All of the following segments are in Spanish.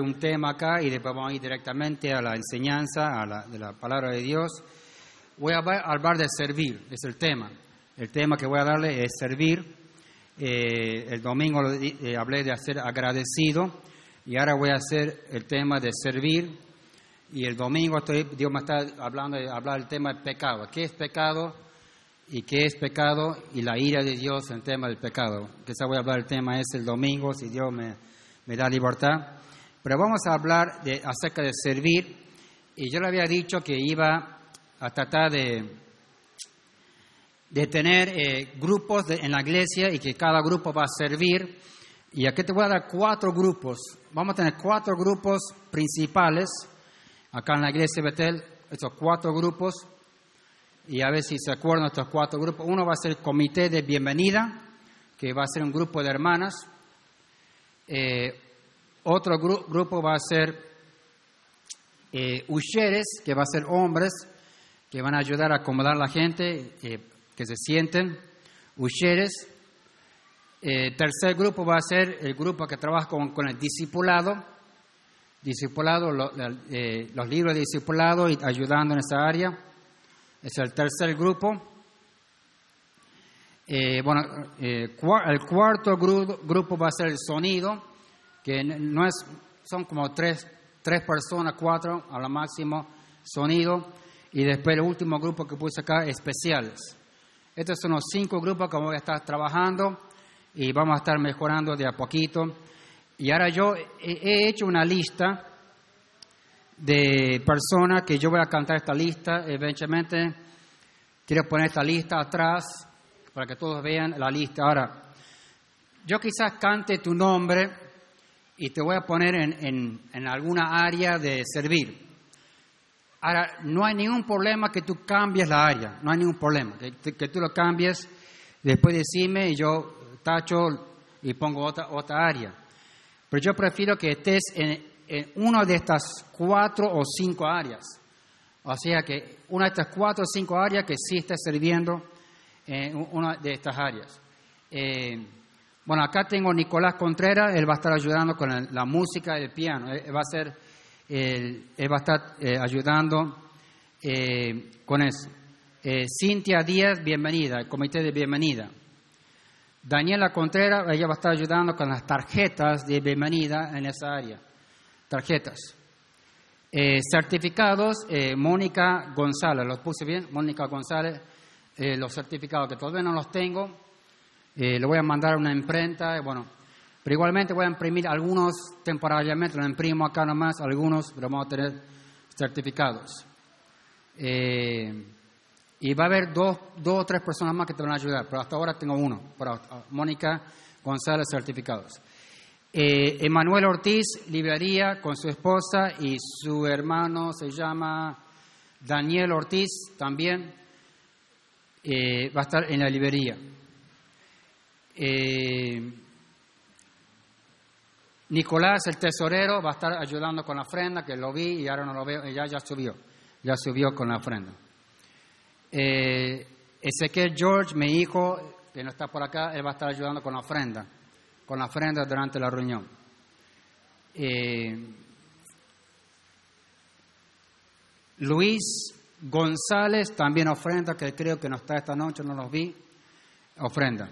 un tema acá y después vamos a ir directamente a la enseñanza a la, de la palabra de Dios. Voy a hablar de servir, es el tema. El tema que voy a darle es servir. Eh, el domingo eh, hablé de hacer agradecido y ahora voy a hacer el tema de servir. Y el domingo estoy, Dios me está hablando de hablar del tema del pecado. ¿Qué es pecado? ¿Y qué es pecado? Y la ira de Dios en el tema del pecado. Quizá voy a hablar del tema ese el domingo, si Dios me, me da libertad. Pero vamos a hablar de, acerca de servir. Y yo le había dicho que iba a tratar de, de tener eh, grupos en la iglesia y que cada grupo va a servir. Y aquí te voy a dar cuatro grupos. Vamos a tener cuatro grupos principales acá en la iglesia de Betel. Estos cuatro grupos. Y a ver si se acuerdan estos cuatro grupos. Uno va a ser el comité de bienvenida, que va a ser un grupo de hermanas. Eh, otro grupo va a ser eh, que va a ser hombres que van a ayudar a acomodar a la gente, eh, que se sienten. Usheres. Eh, tercer grupo va a ser el grupo que trabaja con, el discipulado. Discipulado, eh, los libros de discipulado y ayudando en esa área. Es el tercer grupo. bueno, el cuarto grupo va a ser el sonido que no es, son como tres, tres personas, cuatro a lo máximo, sonido, y después el último grupo que puse acá, especiales. Estos son los cinco grupos que voy a estar trabajando y vamos a estar mejorando de a poquito. Y ahora yo he hecho una lista de personas que yo voy a cantar esta lista. Eventualmente quiero poner esta lista atrás para que todos vean la lista. Ahora, yo quizás cante tu nombre y te voy a poner en, en, alguna área de servir. Ahora, no hay ningún problema que tú cambies la área, no hay ningún problema, que, que tú lo cambies, después decime y yo tacho y pongo otra, otra área. Pero yo prefiero que estés en, en una de estas cuatro o cinco áreas. O sea que una de estas cuatro o cinco áreas que sí estés sirviendo en una de estas áreas. Eh, bueno, acá tengo Nicolás Contreras, él va a estar ayudando con la música y el piano. Él va a, ser, él va a estar eh, ayudando eh, con eso. Eh, Cintia Díaz, bienvenida, el comité de bienvenida. Daniela Contreras, ella va a estar ayudando con las tarjetas de bienvenida en esa área. Tarjetas. certificados, Mónica González, ¿los puse bien? Mónica González, los certificados que todavía no los tengo eh, lo voy a mandar a una imprenta, bueno, pero igualmente voy a imprimir algunos temporariamente, lo imprimo acá nomás, algunos, pero vamos a tener certificados. Eh, y va a haber dos, dos o tres personas más que te van a ayudar, pero hasta ahora tengo uno, para Mónica González certificados. Eh, Emanuel Ortiz, librería, con su esposa y su hermano se llama Daniel Ortiz también, va a estar en la librería. Eh, Nicolás, el tesorero, va a estar ayudando con la ofrenda, que lo vi y ahora no lo veo, ya, ya subió, ya subió con la ofrenda. Eh, Ezequiel George, mi hijo, que no está por acá, él va a estar ayudando con la ofrenda, con la ofrenda durante la reunión. Eh, Luis González, también ofrenda, que creo que no está esta noche, no los vi, ofrenda.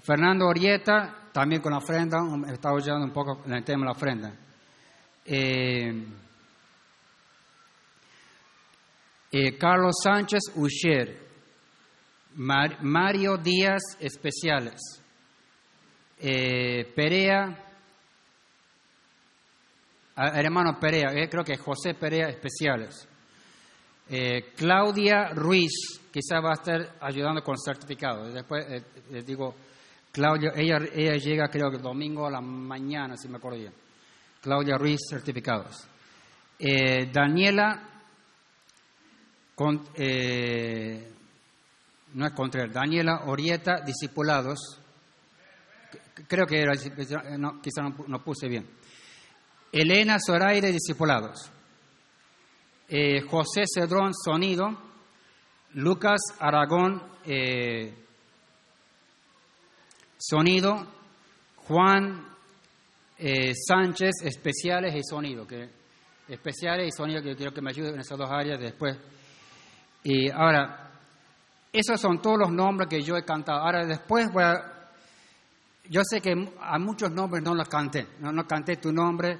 Fernando Orieta, también con la ofrenda, estaba oyendo un poco en el tema de la ofrenda. Eh, eh, Carlos Sánchez Usher, Mario Díaz Especiales, eh, Perea, ah, hermano Perea, creo que José Perea Especiales, Claudia Ruiz, quizá va a estar ayudando con certificado. Después les digo Claudia, ella, ella llega creo que el domingo a la mañana, si me acuerdo bien. Claudia Ruiz, certificados. Eh, Daniela, eh, no es Contreras, Daniela Orieta, discipulados. Creo que era, no, quizá no, puse bien. Elena Zoraire, discipulados. Eh, José Cedrón, sonido. Lucas Aragón, Sonido, Juan eh, Sánchez, especiales y sonido. Que, especiales y sonido que quiero que me ayuden en esas dos áreas después. Y ahora, esos son todos los nombres que yo he cantado. Ahora después voy a... Yo sé que a muchos nombres no los canté, no, no canté tu nombre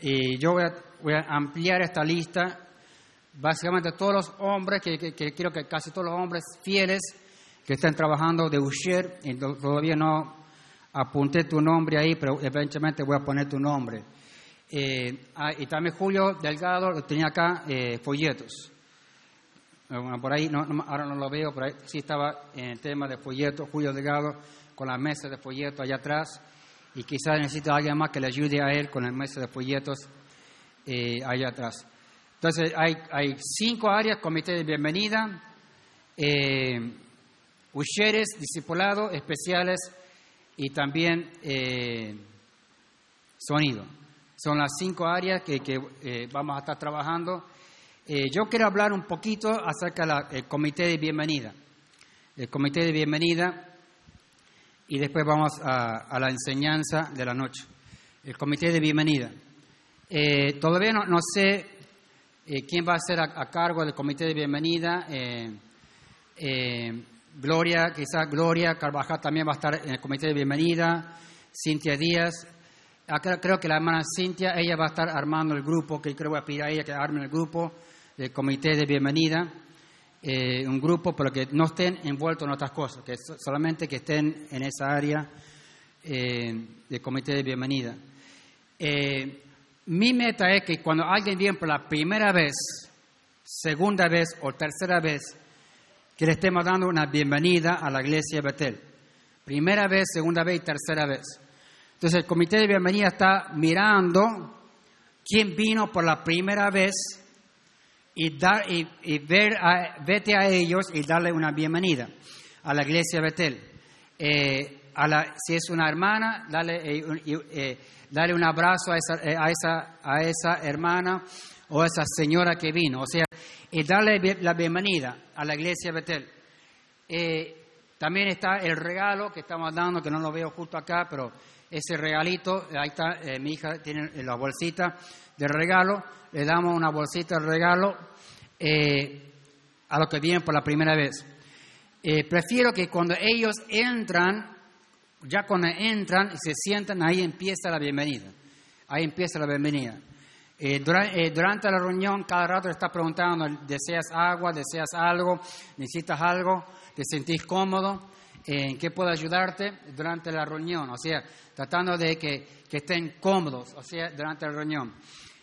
y yo voy a, voy a ampliar esta lista. Básicamente todos los hombres, que quiero que casi todos los hombres fieles que están trabajando de Usher, y to- todavía no apunté tu nombre ahí, pero eventualmente voy a poner tu nombre. Eh, ah, y también Julio Delgado, tenía acá, eh, folletos. Eh, Bueno, por ahí, no, no- ahora no lo veo, pero ahí sí estaba en el tema de folletos, Julio Delgado con la mesa de folletos allá atrás, y quizás necesita alguien más que le ayude a él con la mesa de folletos eh, allá atrás. Entonces, hay, hay cinco áreas, comité de bienvenida, eh, usheres, discipulados especiales y también eh, sonido. Son las cinco áreas que, eh, vamos a estar trabajando. Eh, yo quiero hablar un poquito acerca del comité de bienvenida. El comité de bienvenida y después vamos a, la enseñanza de la noche. El comité de bienvenida. Todavía no, sé quién va a ser a, cargo del comité de bienvenida. Gloria, quizás Gloria Carvajal también va a estar en el comité de bienvenida. Cintia Díaz. Acá creo que la hermana Cintia, ella va a estar armando el grupo, que creo que voy a pedir a ella que arme el grupo del comité de bienvenida. Eh, un grupo, pero que no estén envueltos en otras cosas, que so- solamente que estén en esa área eh, del comité de bienvenida. Eh, mi meta es que cuando alguien viene por la primera vez, segunda vez o tercera vez, que le estemos dando una bienvenida a la iglesia de Betel. Primera vez, segunda vez y tercera vez. Entonces el comité de bienvenida está mirando quién vino por la primera vez y, dar, y, y ver a, vete a ellos y darle una bienvenida a la iglesia de Betel. Eh, a la, si es una hermana, dale, eh, eh, dale un abrazo a esa, eh, a, esa, a esa hermana o esa señora que vino. O sea, y darle la bienvenida a la iglesia de Betel. Eh, también está el regalo que estamos dando, que no lo veo justo acá, pero ese regalito, ahí está, eh, mi hija tiene la bolsita de regalo, le damos una bolsita de regalo eh, a los que vienen por la primera vez. Prefiero que cuando ellos entran, ya cuando entran y se sientan, ahí empieza la bienvenida. Ahí empieza la bienvenida. Eh, eh, durante la reunión, cada rato está preguntando, ¿deseas agua? ¿Deseas algo? ¿Necesitas algo? ¿Te sentís cómodo? Eh, ¿En qué puedo ayudarte durante la reunión? O sea, tratando de que, que estén cómodos, o sea, durante la reunión.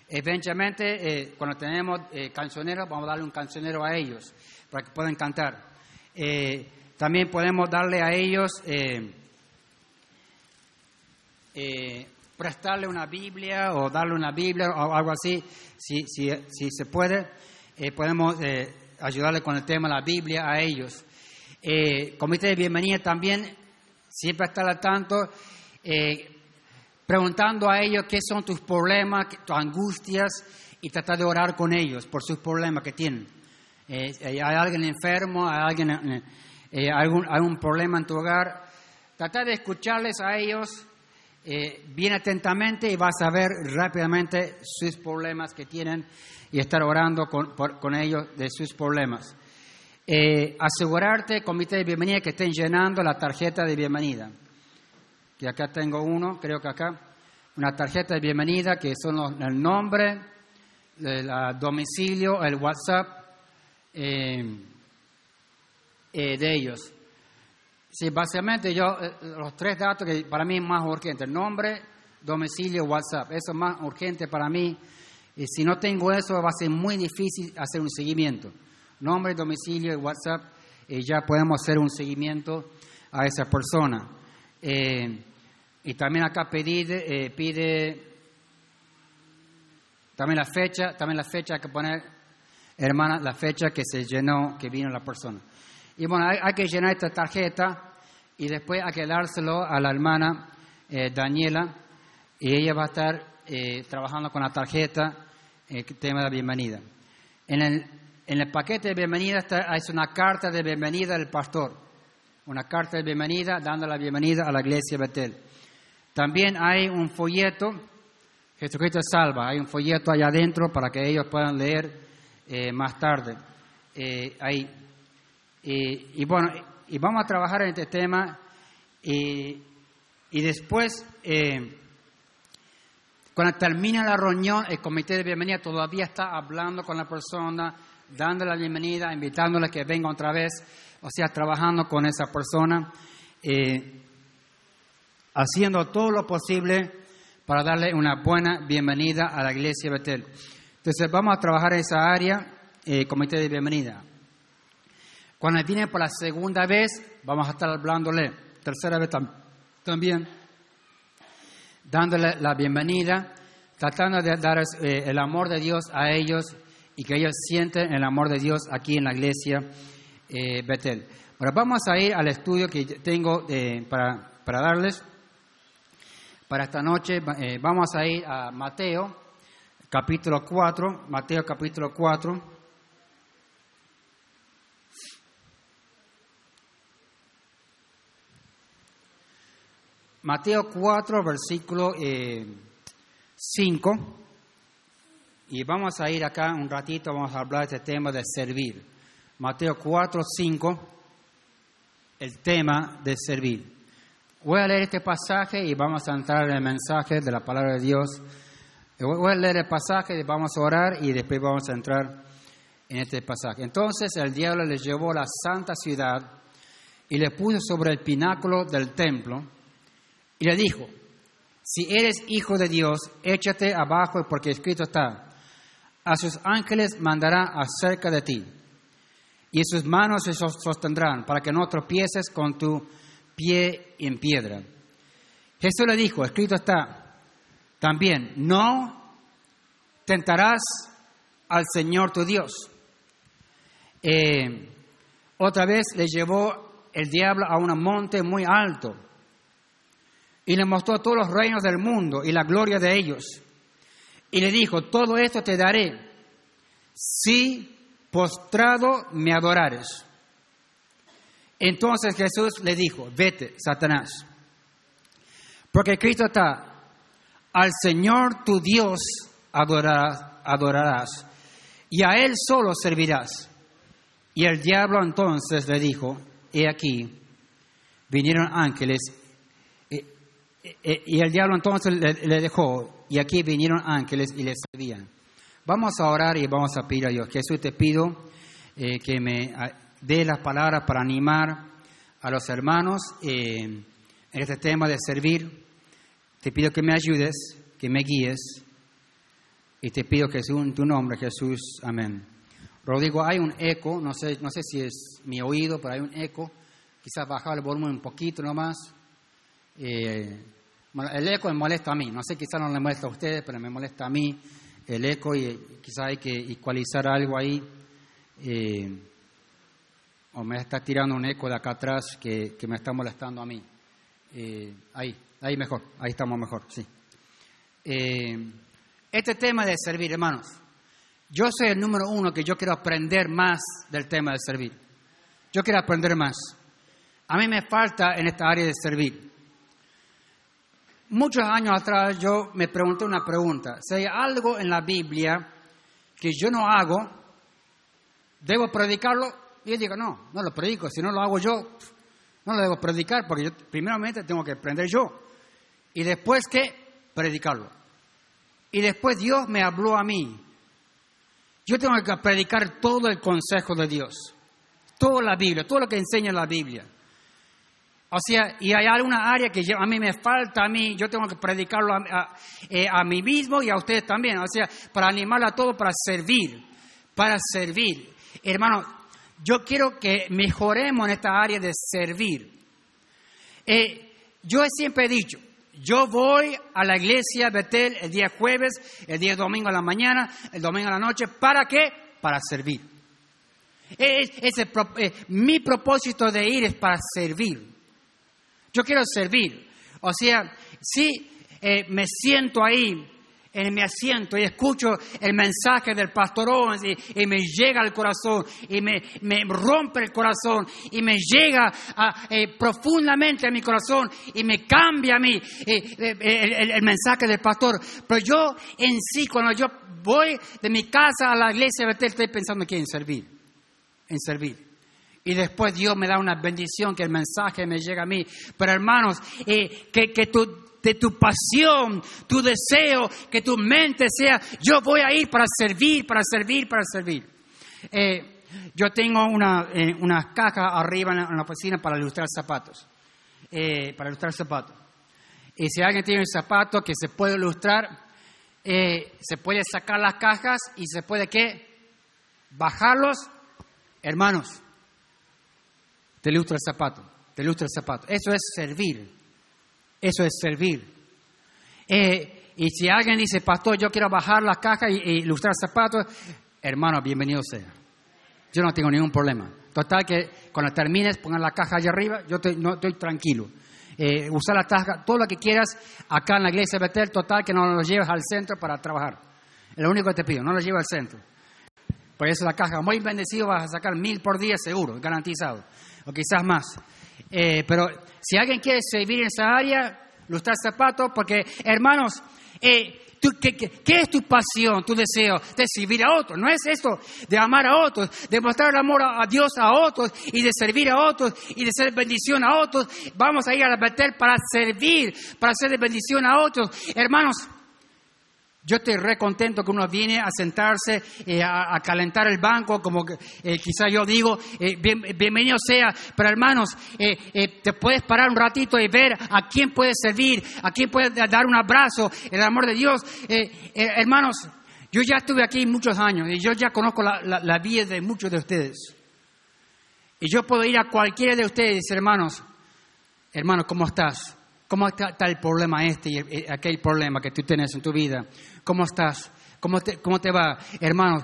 Eventualmente, eh, cuando tenemos cancioneros, vamos a darle un cancionero a ellos para que puedan cantar. También podemos darle a ellos prestarle una Biblia o darle una Biblia o algo así, si, si, si se puede, eh, podemos eh, ayudarle con el tema de la Biblia a ellos. Eh, comité de bienvenida también, siempre estar al tanto, eh, preguntando a ellos qué son tus problemas, tus angustias y tratar de orar con ellos por sus problemas que tienen. Eh, hay alguien enfermo, hay alguien, algún, algún problema en tu hogar, tratar de escucharles a ellos eh, bien atentamente y vas a ver rápidamente sus problemas que tienen y estar orando con, con ellos de sus problemas. Eh, asegurarte, comité de bienvenida, que estén llenando la tarjeta de bienvenida. Que acá tengo uno, creo que acá, una tarjeta de bienvenida que son el nombre, el ah, domicilio, el WhatsApp eh, eh, de ellos. Sí, básicamente yo, eh, los tres datos que para mí es más urgente, nombre, domicilio, WhatsApp, eso es más urgente para mí. Y si no tengo eso va a ser muy difícil hacer un seguimiento. Nombre, domicilio y WhatsApp, y ya podemos hacer un seguimiento a esa persona. Eh, y también acá pide, eh, pide también la fecha, también la fecha que poner, hermana, la fecha que se llenó, que vino la persona. Y bueno, hay, hay que llenar esta tarjeta y después hay que dárselo a la hermana eh, Daniela y ella va a estar eh, trabajando con la tarjeta, el tema de la bienvenida. En el, en el paquete de bienvenida está, hay una carta de bienvenida del pastor, una carta de bienvenida dando la bienvenida a la iglesia Betel. También hay un folleto, Jesucristo salva, hay un folleto allá adentro para que ellos puedan leer eh, más tarde. Eh, ahí. Y, bueno, y vamos a trabajar en este tema y, y después, eh, cuando termina la reunión, el comité de bienvenida todavía está hablando con la persona, dándole la bienvenida, invitándole a que venga otra vez, o sea, trabajando con esa persona, eh, haciendo todo lo posible para darle una buena bienvenida a la iglesia Betel. Entonces vamos a trabajar en esa área, eh, comité de bienvenida. Cuando viene por la segunda vez, vamos a estar hablándole, tercera vez también, dándole la bienvenida, tratando de dar eh, el amor de Dios a ellos y que ellos sienten el amor de Dios aquí en la iglesia eh, Betel. Ahora vamos a ir al estudio que tengo eh, para, para, darles para esta noche. Eh, vamos a ir a Mateo, capítulo 4, Mateo capítulo 4. Mateo 4, versículo 5. Y vamos a ir acá un ratito, vamos a hablar de este tema de servir. Mateo 4, 5, el tema de servir. Voy a leer este pasaje y vamos a entrar en el mensaje de la palabra de Dios. Voy a leer el pasaje vamos a orar y después vamos a entrar en este pasaje. Entonces el diablo le llevó a la santa ciudad y le puso sobre el pináculo del templo y le dijo, si eres hijo de Dios, échate abajo porque escrito está, a sus ángeles mandará acerca de ti y sus manos se sostendrán para que no tropieces con tu pie en piedra. Jesús le dijo, escrito está, también, no tentarás al Señor tu Dios. Eh, otra vez le llevó el diablo a un monte muy alto y le mostró todos los reinos del mundo y la gloria de ellos. Y le dijo, todo esto te daré si postrado me adorares. Entonces Jesús le dijo, vete, Satanás, porque Cristo está, al Señor tu Dios adorarás, adorarás y a Él solo servirás. Y el diablo entonces le dijo, he aquí, vinieron ángeles, y el diablo entonces le dejó, y aquí vinieron ángeles y le servían. Vamos a orar y vamos a pedir a Dios. Jesús, te pido eh, que me ah, dé las palabras para animar a los hermanos eh, en este tema de servir. Te pido que me ayudes, que me guíes. Y te pido que en tu nombre, Jesús. Amén. Rodrigo, hay un eco, no sé, no sé si es mi oído, pero hay un eco. Quizás bajar el volumen un poquito nomás. Eh, el eco me molesta a mí, no sé, quizás no le molesta a ustedes, pero me molesta a mí el eco y quizás hay que ecualizar algo ahí. Eh, o me está tirando un eco de acá atrás que, me está molestando a mí. Eh, ahí, ahí mejor, ahí estamos mejor, sí. Eh, este tema de servir, hermanos, yo soy el número uno que yo quiero aprender más del tema de servir. Yo quiero aprender más. A mí me falta en esta área de servir. Muchos años atrás yo me pregunté una pregunta. Si hay algo en la Biblia que yo no hago, ¿debo predicarlo? Y yo digo, no, no lo predico. Si no lo hago yo, no lo debo predicar porque yo primeramente tengo que aprender yo. Y después que predicarlo. Y después Dios me habló a mí. Yo tengo que predicar todo el consejo de Dios. Toda la Biblia, todo lo que enseña la Biblia. O sea, y hay alguna área que a mí me falta, a mí, yo tengo que predicarlo eh, a, mí mismo y a ustedes también. O sea, para animarlo a todo, para servir, para servir. Hermano, yo quiero que mejoremos en esta área de servir. Eh, yo siempre he dicho, yo voy a la iglesia Betel el día jueves, el día domingo a la mañana, el domingo a la noche. ¿Para qué? Para servir. Es, eh, mi propósito de ir es para servir. Yo quiero servir. O sea, si eh, me siento ahí en mi asiento y escucho el mensaje del pastor Owens y, me llega al corazón y me, rompe el corazón y me llega eh, profundamente a mi corazón y me cambia a mí eh, eh, el, mensaje del pastor. Pero yo en sí, cuando yo voy de mi casa a la iglesia, estoy pensando aquí en servir, en servir. Y después Dios me da una bendición que el mensaje me llega a mí. Pero hermanos, que, que tu de tu pasión, tu deseo, que tu mente sea, yo voy a ir para servir, para servir, para servir. Eh, yo tengo una, eh, caja arriba en la, oficina para ilustrar zapatos, eh, para ilustrar zapatos. Y si alguien tiene un zapato que se puede ilustrar, se puede sacar las cajas y se puede qué? Bajarlos, hermanos. Te ilustra el zapato, te ilustra el zapato. Eso es servir. Eso es servir. Eh, y si alguien dice, pastor, yo quiero bajar la caja y, ilustrar zapatos, hermano, bienvenido sea. Yo no tengo ningún problema. Total que cuando termines, pongan la caja allá arriba, yo estoy, no, estoy tranquilo. Eh, usar la caja, todo lo que quieras acá en la iglesia de Betel, total que no lo lleves al centro para trabajar. Es lo único que te pido, no lo lleves al centro. Por eso la caja, muy bendecido, vas a sacar mil por día seguro, garantizado. O quizás más. Eh, pero si alguien quiere servir en esa área, lustrar zapatos, porque hermanos, eh, qué, es tu pasión, tu deseo? De servir a otros. No es esto de amar a otros, de mostrar el amor a, Dios a otros y de servir a otros y de ser bendición a otros. Vamos a ir a la para servir, para ser bendición a otros. Hermanos, yo estoy re contento que uno viene a sentarse, eh, a, calentar el banco, como eh, quizá yo digo, eh, bienvenido sea, pero hermanos, te puedes parar un ratito y ver a quién puede servir, a quién puede dar un abrazo, el amor de Dios. hermanos, yo ya estuve aquí muchos años y yo ya conozco la, la vida de muchos de ustedes. Y yo puedo ir a cualquiera de ustedes y decir, hermanos, hermanos, ¿cómo estás? ¿Cómo está, el problema este y aquel problema que tú tienes en tu vida? ¿Cómo estás? ¿Cómo te, cómo te va? Hermanos,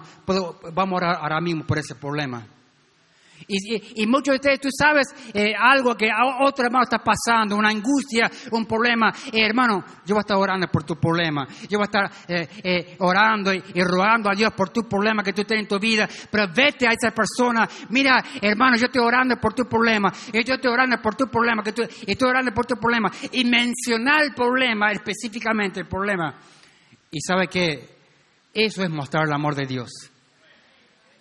vamos a orar ahora mismo por ese problema. Y, muchos de ustedes, tú sabes eh, algo que otro hermano está pasando, una angustia, un problema. Eh, hermano, yo voy a estar orando por tu problema. Yo voy a estar eh, orando y, rogando a Dios por tu problema que tú tienes en tu vida. Pero vete a esa persona. Mira, hermano, yo estoy orando por tu problema. Yo estoy orando por tu problema. Que tú, estoy orando por tu problema. Y mencionar el problema, específicamente el problema. Y sabe que eso es mostrar el amor de Dios.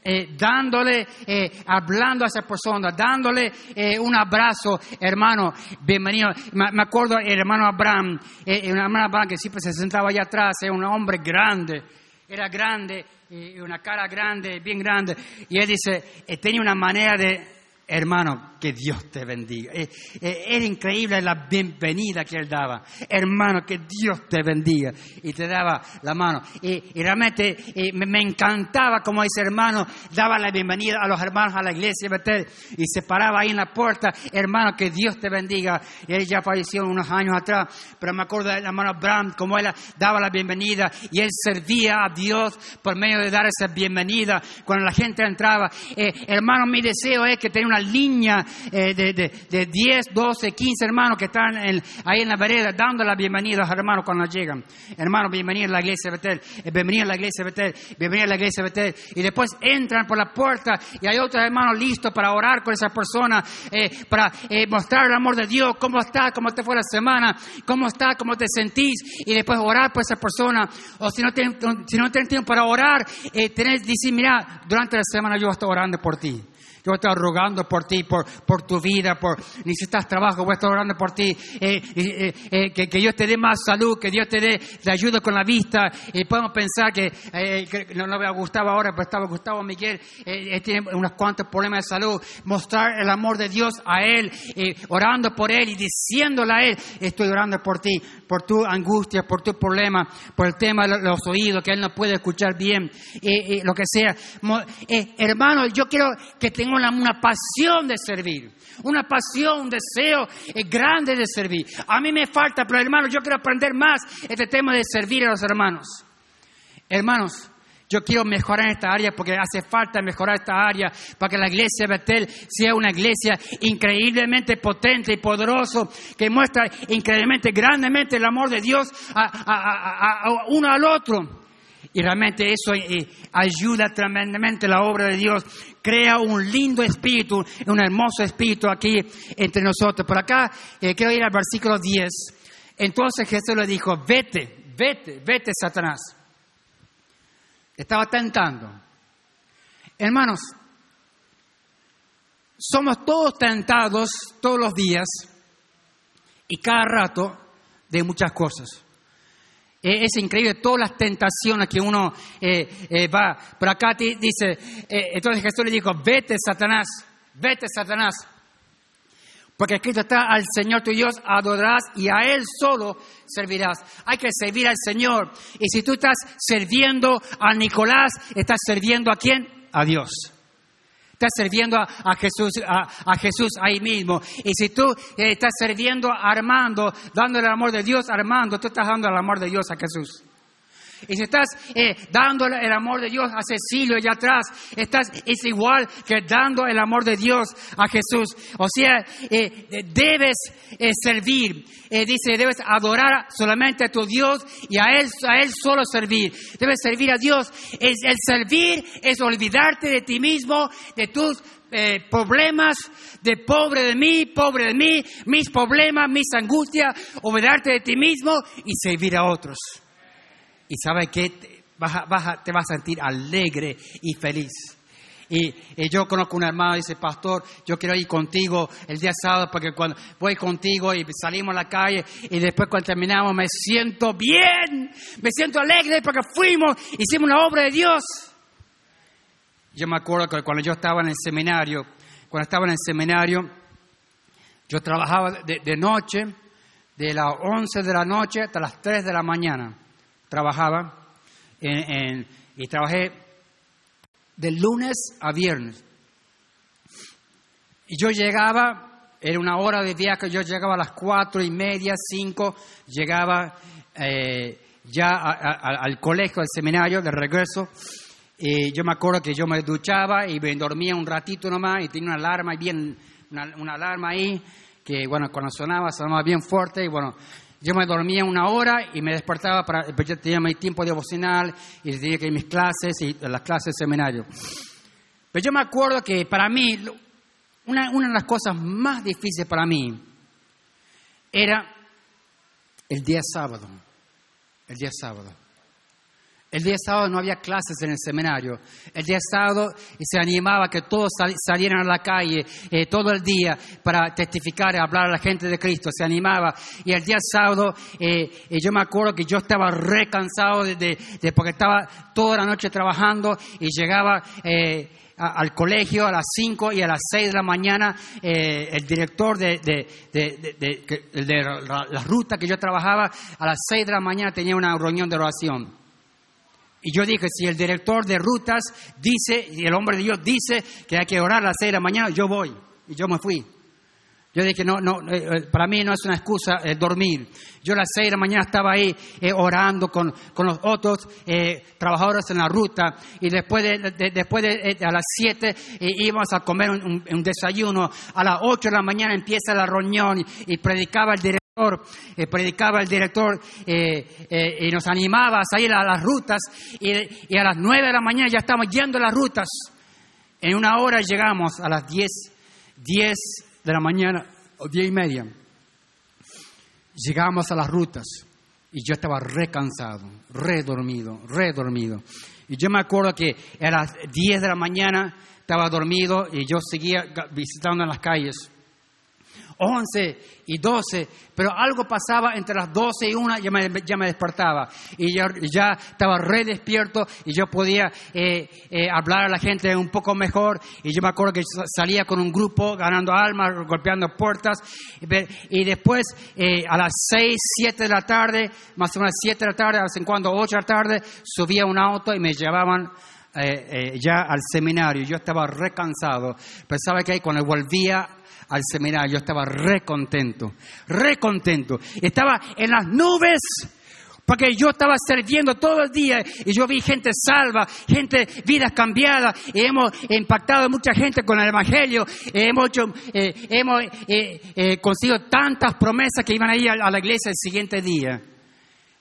Eh, dándole, eh, hablando a esa persona, dándole eh, un abrazo, hermano, bienvenido. Me, acuerdo el hermano Abraham, el hermano Abraham que siempre se sentaba allá atrás, era un hombre grande, era grande, una cara grande, bien grande, y él dice, tenía una manera de Hermano, que Dios te bendiga. Eh, eh, era increíble la bienvenida que él daba. Hermano, que Dios te bendiga. Y te daba la mano. Y, realmente eh, me, encantaba como ese hermano daba la bienvenida a los hermanos a la iglesia Betel. Y se paraba ahí en la puerta. Hermano, que Dios te bendiga. Él ya falleció unos años atrás. Pero me acuerdo del hermano Abraham, como él daba la bienvenida. Y él servía a Dios por medio de dar esa bienvenida. Cuando la gente entraba. hermano, mi deseo es que tenga una línea eh, de, de, 10, 12, 15 hermanos que están ahí en la vereda dando la bienvenida a los hermanos cuando llegan. Hermanos, bienvenido a la iglesia de Betel, eh, bienvenido a la iglesia de Betel, bienvenido a la iglesia de Betel. Y después entran por la puerta y hay otros hermanos listos para orar con esa persona, eh, para mostrar el amor de Dios, cómo está, cómo te fue la semana, cómo está, cómo te sentís, y después orar por esa persona. O si no tienen, si no tienen tiempo para orar, tenés, decir, mira, durante la semana yo estar orando por ti. Yo voy a estar rogando por ti, por, por tu vida, por necesitas trabajo, voy a estar orando por ti, eh, eh, eh, que, Dios te dé más salud, que Dios te dé te ayuda con la vista. Y podemos pensar que, no, no a Gustavo ahora, pero estaba Gustavo Miguel, tiene unos cuantos problemas de salud. Mostrar el amor de Dios a él, orando por él y diciéndole a él, estoy orando por ti, por tu angustia, por tu problema, por el tema de los oídos, que él no puede escuchar bien, lo que sea. hermano, yo quiero que tenga una, pasión de servir, una pasión, un deseo eh, grande de servir. A mí me falta, pero hermanos, yo quiero aprender más este tema de servir a los hermanos. Hermanos, Yo quiero mejorar en esta área porque hace falta mejorar esta área para que la iglesia de Betel sea una iglesia increíblemente potente y poderoso que muestra increíblemente, grandemente el amor de Dios a, uno al otro. Y realmente eso eh, ayuda tremendamente la obra de Dios. Crea un lindo espíritu, un hermoso espíritu aquí entre nosotros. Por acá eh, quiero ir al versículo 10. Entonces Jesús le dijo, vete, vete, vete Satanás estaba tentando. Hermanos, somos todos tentados todos los días y cada rato de muchas cosas. Eh, es increíble todas las tentaciones que uno eh, eh, va. Por acá dice, entonces Jesús le dijo, vete Satanás, vete Satanás. Porque escrito está, al Señor tu Dios adorarás y a Él solo servirás. Hay que servir al Señor. Y si tú estás sirviendo a Nicolás, estás sirviendo a quién? A Dios. Estás sirviendo a, Jesús, a, Jesús ahí mismo. Y si tú eh, estás sirviendo Armando, dando el amor de Dios Armando, tú estás dando el amor de Dios a Jesús. Y si estás eh, dando el amor de Dios a Cecilio allá atrás, estás, es igual que dando el amor de Dios a Jesús. O sea, eh, debes eh, servir. dice, debes adorar solamente a tu Dios y a Él, a Él solo servir. Debes servir a Dios. Es, el servir es olvidarte de ti mismo, de tus problemas, de pobre de mí, pobre de mí, mis problemas, mis angustias, olvidarte de ti mismo y servir a otros y sabe que te vas, a, te vas a sentir alegre y feliz. Y, yo conozco un hermano dice, pastor, yo quiero ir contigo el día sábado porque cuando voy contigo y salimos a la calle y después cuando terminamos me siento bien, me siento alegre porque fuimos, hicimos una obra de Dios. Yo me acuerdo que cuando yo estaba en el seminario, cuando estaba en el seminario, yo trabajaba de, de noche, de las 11 de la noche hasta las 3 de la mañana trabajaba y trabajé de lunes a viernes. Y yo llegaba, era una hora de viaje, yo llegaba a las cuatro y media, cinco, llegaba eh, ya al colegio, al seminario, de regreso. Y yo me acuerdo que yo me duchaba y me dormía un ratito nomás y tenía una alarma bien, una, una alarma ahí, que bueno, cuando sonaba, sonaba bien fuerte y bueno, yo me dormía una hora y me despertaba para, pues yo tenía mi tiempo devocional y tenía que ir a mis clases y las clases de seminario. Pero yo me acuerdo que para mí, una, una de las cosas más difíciles para mí era el día sábado. El día sábado. El día sábado no había clases en el seminario. El día sábado se animaba que todos salieran a la calle eh, todo el día para testificar y hablar a la gente de Cristo. Se animaba. Y el día sábado eh, eh, yo me acuerdo que yo estaba recansado de, de, porque estaba toda la noche trabajando y llegaba al colegio a las 5 y a las 6 de la mañana el director de, de, de, la ruta que yo trabajaba a las 6 de la mañana tenía una reunión de oración. Y yo dije, si el director de rutas dice, y el hombre de Dios dice que hay que orar a las seis de la mañana, yo voy. Y yo me fui. Yo dije, no, no, eh, eh, para mí no es una excusa eh, dormir. Yo a las seis de la mañana estaba ahí orando con, con, los otros trabajadores en la ruta y después de, después de, a las siete íbamos a comer un, desayuno. A las ocho de la mañana empieza la reunión y predicaba el director eh, predicaba el director eh, eh, y nos animaba a salir a las rutas y, a las nueve de la mañana ya estamos yendo a las rutas. En una hora llegamos a las diez, diez de la mañana o diez y media. Llegamos a las rutas y yo estaba recansado, redormido, redormido. Y yo me acuerdo que a las diez de la mañana estaba dormido y yo seguía visitando en las calles. 11 y 12, pero algo pasaba entre las 12 y 1, ya me, ya me despertaba y ya, ya estaba re despierto y yo podía eh, eh, hablar a la gente un poco mejor y yo me acuerdo que salía con un grupo ganando almas, golpeando puertas y después eh, a las 6, 7 de la tarde, más o menos 7 de la tarde, a vez en cuando 8 de la tarde, subía un auto y me llevaban ya al seminario. Yo estaba recansado. Pensaba que ahí cuando volvía al seminario, yo estaba re contento, re contento. Estaba en las nubes Porque yo estaba sirviendo todo el día y yo vi gente salva, gente, vidas cambiadas, hemos impactado a mucha gente con el Evangelio, hemos, hecho, eh, hemos eh, eh, conseguido tantas promesas que iban a ir a la iglesia el siguiente día.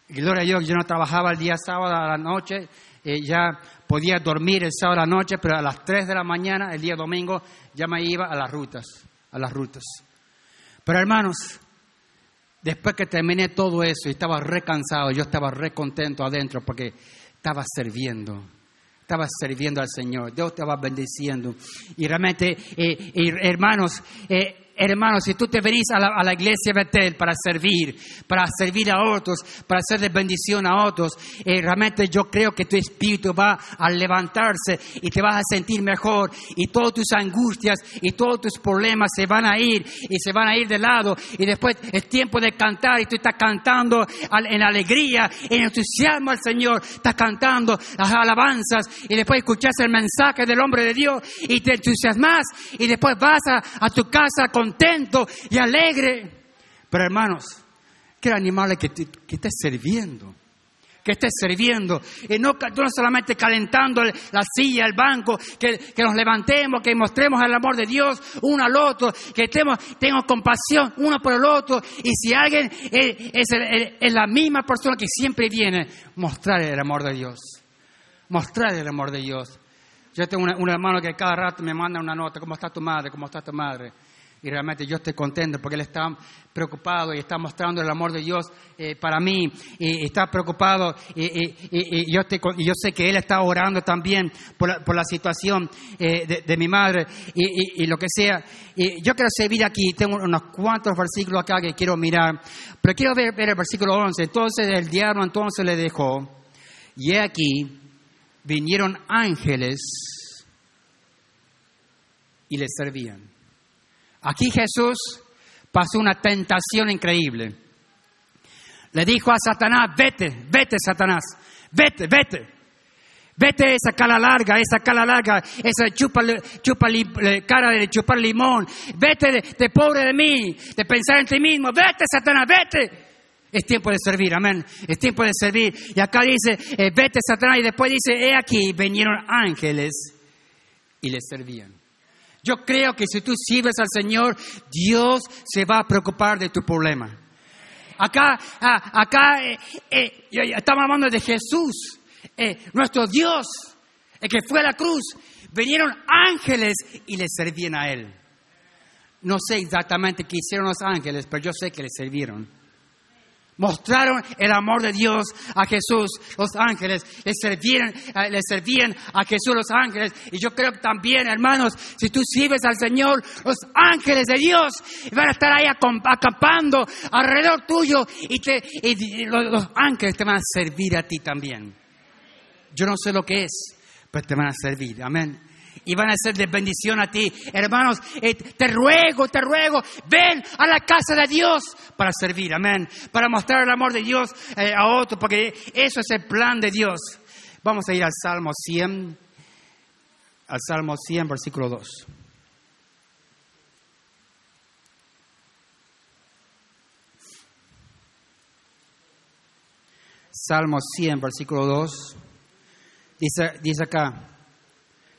Gloria a Dios, yo no trabajaba el día sábado a la noche, ya podía dormir el sábado a la noche, pero a las 3 de la mañana, el día domingo, ya me iba a las rutas, a las rutas. Pero hermanos, después que terminé todo eso y estaba recansado, yo estaba recontento adentro porque estaba sirviendo. Estaba sirviendo al Señor, Dios estaba bendiciendo. Y realmente, eh, hermanos, eh, Hermanos, si tú te venís a la, iglesia Betel para servir, para servir a otros, para de bendición a otros, eh, realmente yo creo que tu espíritu va a levantarse y te vas a sentir mejor. Y todas tus angustias y todos tus problemas se van a ir y se van a ir de lado. Y después es tiempo de cantar y tú estás cantando en alegría, en entusiasmo al Señor, estás cantando las alabanzas y después escuchas el mensaje del hombre de Dios y te entusiasmas y después vas a, a tu casa con contento y alegre. Pero hermanos, quiero animarle que, que estés sirviendo que estés sirviendo. Y no, no solamente calentando la silla, el banco, que, nos levantemos, que mostremos el amor de Dios uno al otro, que estemos, tengamos compasión uno por el otro. Y si alguien es, es, la misma persona que siempre viene, mostrar el amor de Dios. Mostrar el amor de Dios. Yo tengo un hermano que cada rato me manda una nota, ¿cómo está tu madre? ¿Cómo está tu madre? Y realmente yo estoy contento porque Él está preocupado y está mostrando el amor de Dios eh, para mí. Y, está preocupado y, yo, yo, sé que Él está orando también por la, por la situación eh, de, mi madre y, lo que sea. Y yo quiero servir aquí, tengo unos cuantos versículos acá que quiero mirar, pero quiero ver, ver el versículo 11. Entonces el diablo entonces le dejó y aquí vinieron ángeles y le servían. Aquí Jesús pasó una tentación increíble. Le dijo a Satanás, vete, vete Satanás, vete, vete. Vete esa cara larga, esa cara larga, esa chupa, chupa cara de chupar limón. Vete de, pobre de mí, de pensar en ti mismo. Vete, Satanás, vete. Es tiempo de servir, amén. Es tiempo de servir. Y acá dice, eh, vete, Satanás. Y después dice, he aquí, vinieron ángeles y le servían. Yo creo que si tú sirves al Señor, Dios se va a preocupar de tu problema. Acá, ah, acá eh, eh, estamos hablando de Jesús, eh, nuestro Dios, el que fue a la cruz. Vinieron ángeles y le servían a Él. No sé exactamente qué hicieron los ángeles, pero yo sé que le sirvieron mostraron el amor de Dios a Jesús, los ángeles, le servían, eh, le servían a Jesús los ángeles. Y yo creo que también, hermanos, si tú sirves al Señor, los ángeles de Dios van a estar ahí acampando alrededor tuyo y, te, los ángeles te van a servir a ti también. Yo no sé lo que es, pero te van a servir. Amén y van a ser de bendición a ti. Hermanos, eh, te ruego, te ruego, ven a la casa de Dios para servir, amén, para mostrar el amor de Dios eh, a otro, porque eso es el plan de Dios. Vamos a ir al Salmo 100, al Salmo 100, versículo 2. Salmo 100, versículo 2. Dice, dice acá,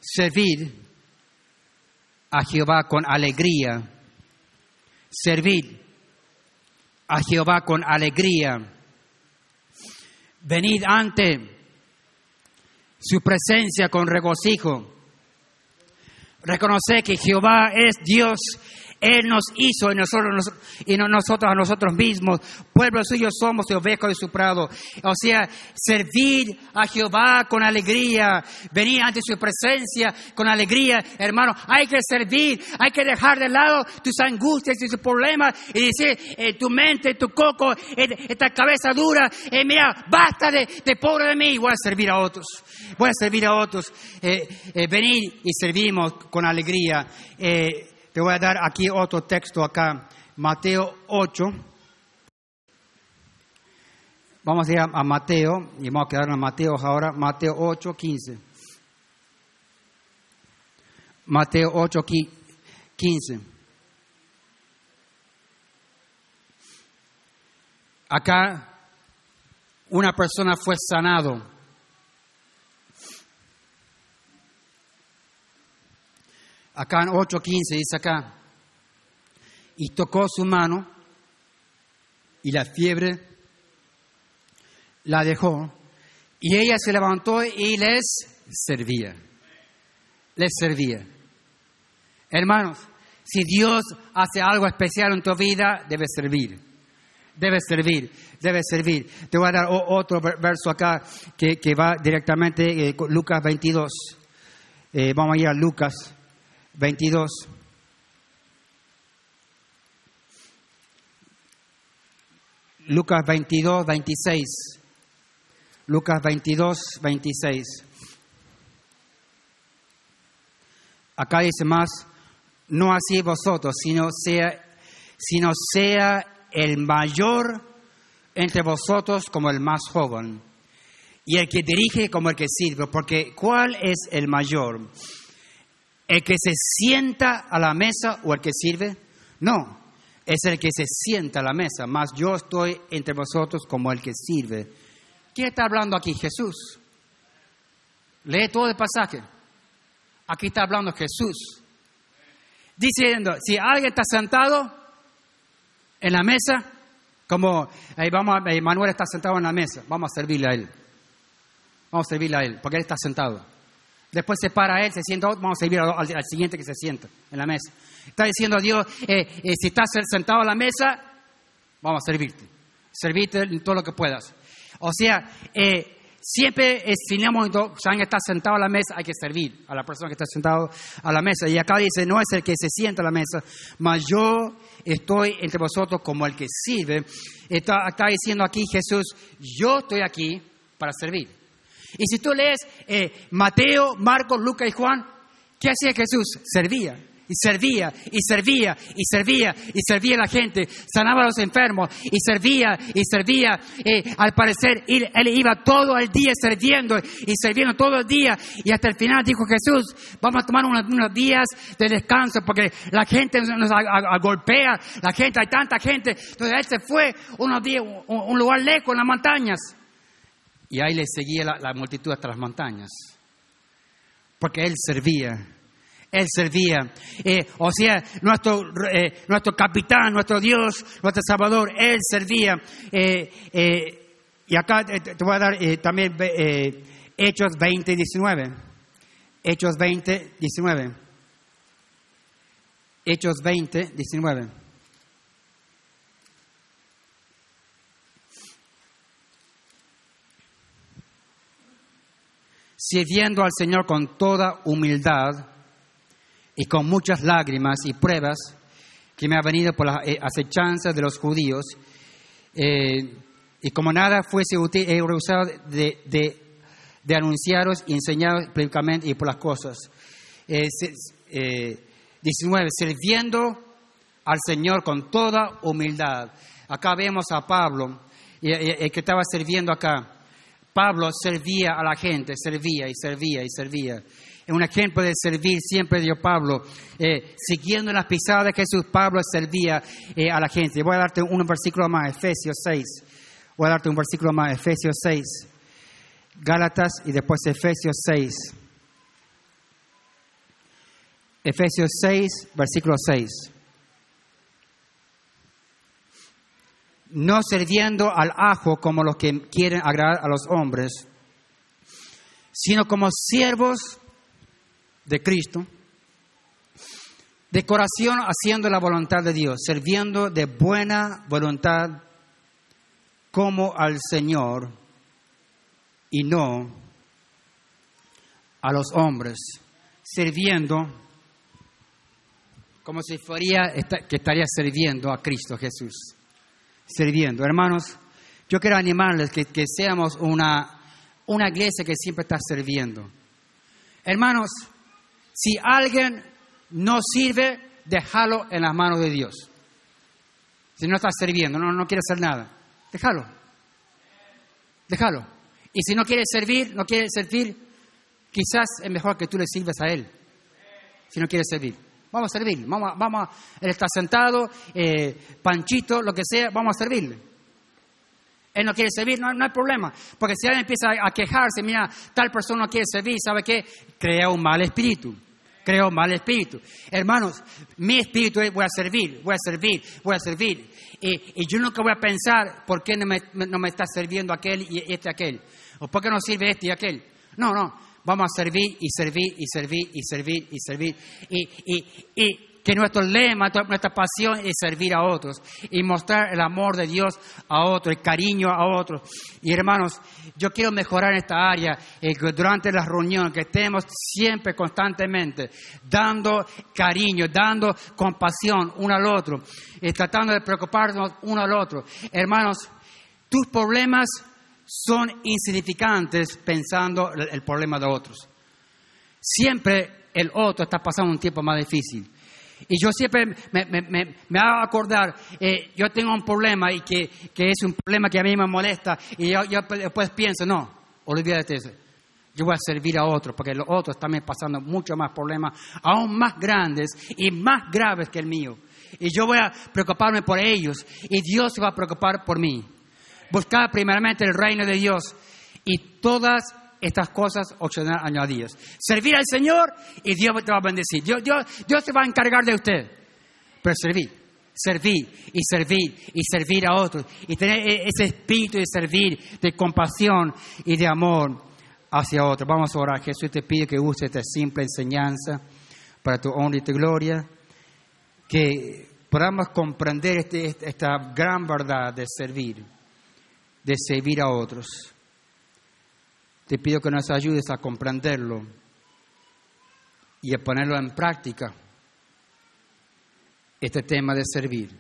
Servid a Jehová con alegría. Servid a Jehová con alegría. Venid ante su presencia con regocijo. Reconoce que Jehová es Dios él nos hizo y nosotros, y nosotros a nosotros mismos. Pueblo suyo somos y ovejas de su prado. O sea, servir a Jehová con alegría, venir ante su presencia con alegría. Hermano, hay que servir, hay que dejar de lado tus angustias y tus problemas y decir, eh, tu mente, tu coco, eh, esta cabeza dura, eh, mira, basta de, pobre de mí, voy a servir a otros. Voy a servir a otros. venir y servimos con alegría. Te voy a dar aquí otro texto acá, Mateo 8. Vamos a ir a, Mateo, y vamos a quedar en Mateo ahora, Mateo 8, 15. Mateo 8, 15. Acá una persona fue sanado. Acá en 8.15 dice acá, y tocó su mano y la fiebre la dejó y ella se levantó y les servía. Les servía. Hermanos, si Dios hace algo especial en tu vida, debe servir. Debe servir, debe servir. Te voy a dar otro verso acá que, va directamente eh, Lucas 22. Eh, vamos a ir a Lucas 22. Lucas 22, 26. Lucas 22, 26. Acá dice más, no así vosotros, sino sea, sino sea el mayor entre vosotros como el más joven, y el que dirige como el que sirve, porque ¿cuál es el mayor? ¿El que se sienta a la mesa o el que sirve? No, es el que se sienta a la mesa, más yo estoy entre vosotros como el que sirve. ¿Quién está hablando aquí? Jesús. Lee todo el pasaje. Aquí está hablando Jesús. Diciendo, si alguien está sentado en la mesa, como vamos, Manuel está sentado en la mesa, vamos a servirle a él. Vamos a servirle a él, porque él está sentado. Después se para él, se sienta, vamos a servir al siguiente que se sienta en la mesa. Está diciendo a Dios, eh, eh, si estás sentado a la mesa, vamos a servirte. Servirte en todo lo que puedas. O sea, eh, siempre si en momento alguien está sentado a la mesa, hay que servir a la persona que está sentado a la mesa. Y acá dice, no es el que se sienta a la mesa, mas yo estoy entre vosotros como el que sirve. Está, está diciendo aquí Jesús, yo estoy aquí para servir. Y si tú lees Mateo, Marcos, Lucas y Juan, ¿qué hacía Jesús? Servía y servía y servía y servía y servía a la gente, sanaba a los enfermos y servía y servía. Eh, al parecer él, iba todo el día sirviendo y sirviendo todo el día y hasta el final dijo Jesús, vamos a tomar unos, días de descanso porque la gente nos golpea, la gente, hay tanta gente. Entonces él se fue unos días, un, un lugar lejos en las montañas y ahí le seguía la, multitud hasta las montañas porque él servía él servía. Eh, o sea, nuestro, eh, nuestro capitán, nuestro Dios, nuestro Salvador, Él servía. Eh, y acá te, voy a dar también Hechos 20, 19. Hechos 20, 19. Hechos 20, 19. Sirviendo al Señor con toda humildad y con muchas lágrimas y pruebas que me ha venido por las eh, acechanzas de los judíos, eh, y como nada fuese útil, he rehusado de, de, anunciaros y enseñaros públicamente y por las cosas. Eh, 19. Eh, sirviendo al Señor con toda humildad. Acá vemos a Pablo, el que estaba sirviendo acá. Pablo servía a la gente, servía y servía y servía un ejemplo de servir siempre dio Pablo. Eh, siguiendo las pisadas de Jesús, Pablo servía eh, a la gente. Voy a darte un versículo más, Efesios 6. Voy a darte un versículo más, Efesios 6. Gálatas y después Efesios 6. Efesios 6, versículo 6. No sirviendo al ajo como los que quieren agradar a los hombres, sino como siervos de Cristo, de corazón haciendo la voluntad de Dios, sirviendo de buena voluntad como al Señor y no a los hombres, sirviendo como si fuera que estaría sirviendo a Cristo Jesús. Sirviendo. Hermanos, yo quiero animarles que, que seamos una, una iglesia que siempre está sirviendo. Hermanos, si alguien no sirve, déjalo en las manos de Dios. Si no estás sirviendo, no, no quiere hacer nada, déjalo. Déjalo. Y si no quiere servir, no quiere servir, quizás es mejor que tú le sirves a Él. Si no quiere servir. Vamos a servir. Vamos, vamos, él está sentado, eh, panchito, lo que sea, vamos a servirle. él no quiere servir, no, no hay problema. Porque si alguien empieza a quejarse, mira, tal persona no quiere servir, ¿sabe qué? Crea un mal espíritu. Crea un mal espíritu. Hermanos, mi espíritu es voy a servir, voy a servir, voy a servir. Y, yo nunca voy a pensar por qué no me, no me está sirviendo aquel y este aquel. O por qué no sirve este y aquel. No, no. Vamos a servir y servir y servir y servir y servir. Y, y, y que nuestro lema, nuestra pasión es servir a otros y mostrar el amor de Dios a otros, el cariño a otros. Y hermanos, yo quiero mejorar esta área eh, durante las reuniones, que estemos siempre, constantemente, dando cariño, dando compasión uno al otro, y tratando de preocuparnos uno al otro. Hermanos, tus problemas son insignificantes pensando el problema de otros. Siempre el otro está pasando un tiempo más difícil. Y yo siempre me, me, me, hago acordar, eh, yo tengo un problema y que, que, es un problema que a mí me molesta y yo, después pienso, no, olvídate eso. Yo voy a servir a otros porque los otros están pasando mucho más problemas, aún más grandes y más graves que el mío. Y yo voy a preocuparme por ellos y Dios se va a preocupar por mí. Buscar primeramente el reino de Dios y todas estas cosas opcional añadidas. Servir al Señor y Dios te va a bendecir. Dios, Dios, Dios se va a encargar de usted. Pero servir, servir y servir y servir a otros y tener e, ese espíritu de servir, de compasión y de amor hacia otros. Vamos a orar. Jesús te pide que use esta simple enseñanza para tu honra y tu gloria. Que podamos comprender este, esta gran verdad de servir, de servir a otros. Te pido que nos ayudes a comprenderlo y a ponerlo en práctica, este tema de servir.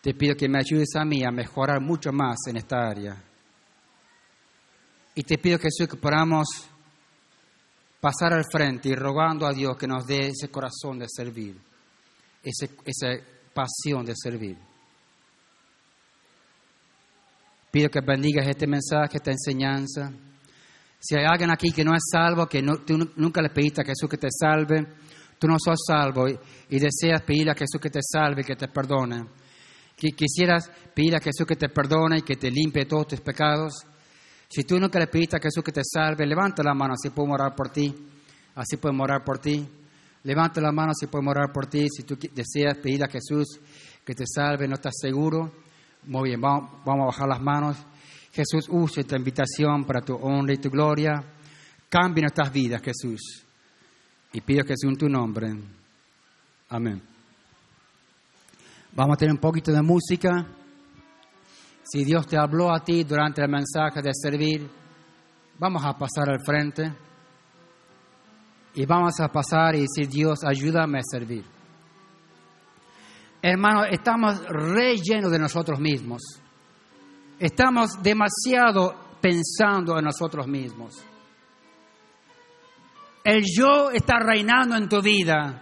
Te pido que me ayudes a mí a mejorar mucho más en esta área. Y te pido, Jesús, que podamos pasar al frente y rogando a Dios que nos dé ese corazón de servir, esa pasión de servir. Pido que bendigas este mensaje, esta enseñanza. Si hay alguien aquí que no es salvo, que tú nunca le pediste a Jesús que te salve, tú no sos salvo y, deseas pedir a Jesús que te salve, que te perdone. Quisieras pedir a Jesús que te perdone y que te limpie todos tus pecados. Si tú nunca le pediste a Jesús que te salve, levanta la mano, así podemos orar por ti. Así podemos orar por ti. Levanta la mano, así podemos orar por ti. Si tú deseas pedir a Jesús que te salve, no estás seguro muy bien, vamos, a bajar las manos. Jesús, use esta invitación para tu honra y tu gloria. Cambia nuestras vidas, Jesús. Y pido Jesús en tu nombre. Amén. Vamos a tener un poquito de música. Si Dios te habló a ti durante el mensaje de servir, vamos a pasar al frente. Y vamos a pasar y decir, Dios, ayúdame a servir. Hermanos, estamos rellenos de nosotros mismos. Estamos demasiado pensando en nosotros mismos. El yo está reinando en tu vida.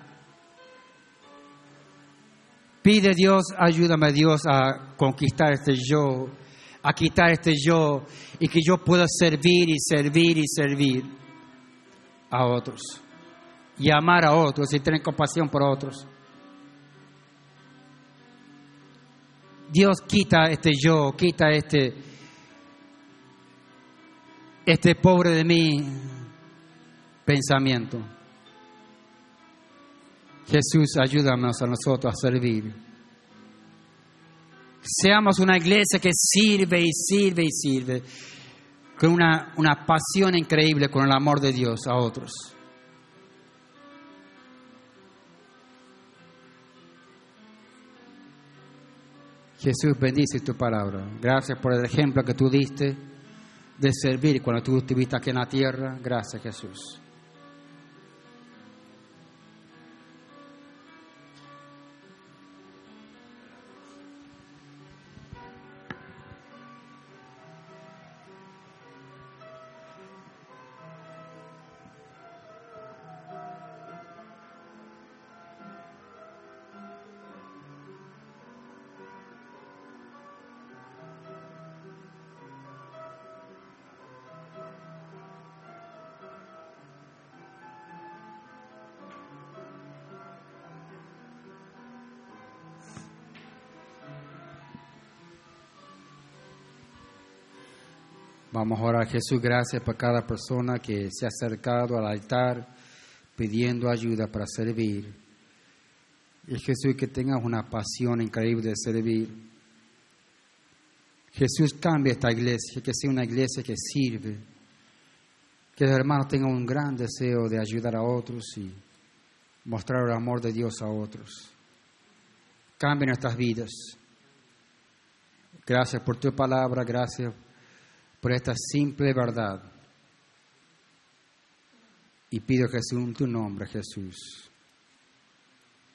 Pide Dios, ayúdame Dios a conquistar este yo, a quitar este yo y que yo pueda servir y servir y servir a otros y amar a otros y tener compasión por otros. Dios quita este yo, quita este, este pobre de mí pensamiento. Jesús, ayúdanos a nosotros a servir. Seamos una iglesia que sirve y sirve y sirve con una, una pasión increíble con el amor de Dios a otros. Jesús bendice tu palabra. Gracias por el ejemplo que tú diste de servir cuando tú estuviste aquí en la tierra. Gracias Jesús. Vamos a orar, Jesús, gracias por cada persona que se ha acercado al altar pidiendo ayuda para servir. Y Jesús, que tengas una pasión increíble de servir. Jesús, cambia esta iglesia, que sea una iglesia que sirve. Que los hermanos tengan un gran deseo de ayudar a otros y mostrar el amor de Dios a otros. Cambia nuestras vidas. Gracias por tu palabra, gracias por esta simple verdad. Y pido Jesús en tu nombre, Jesús.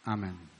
Amén.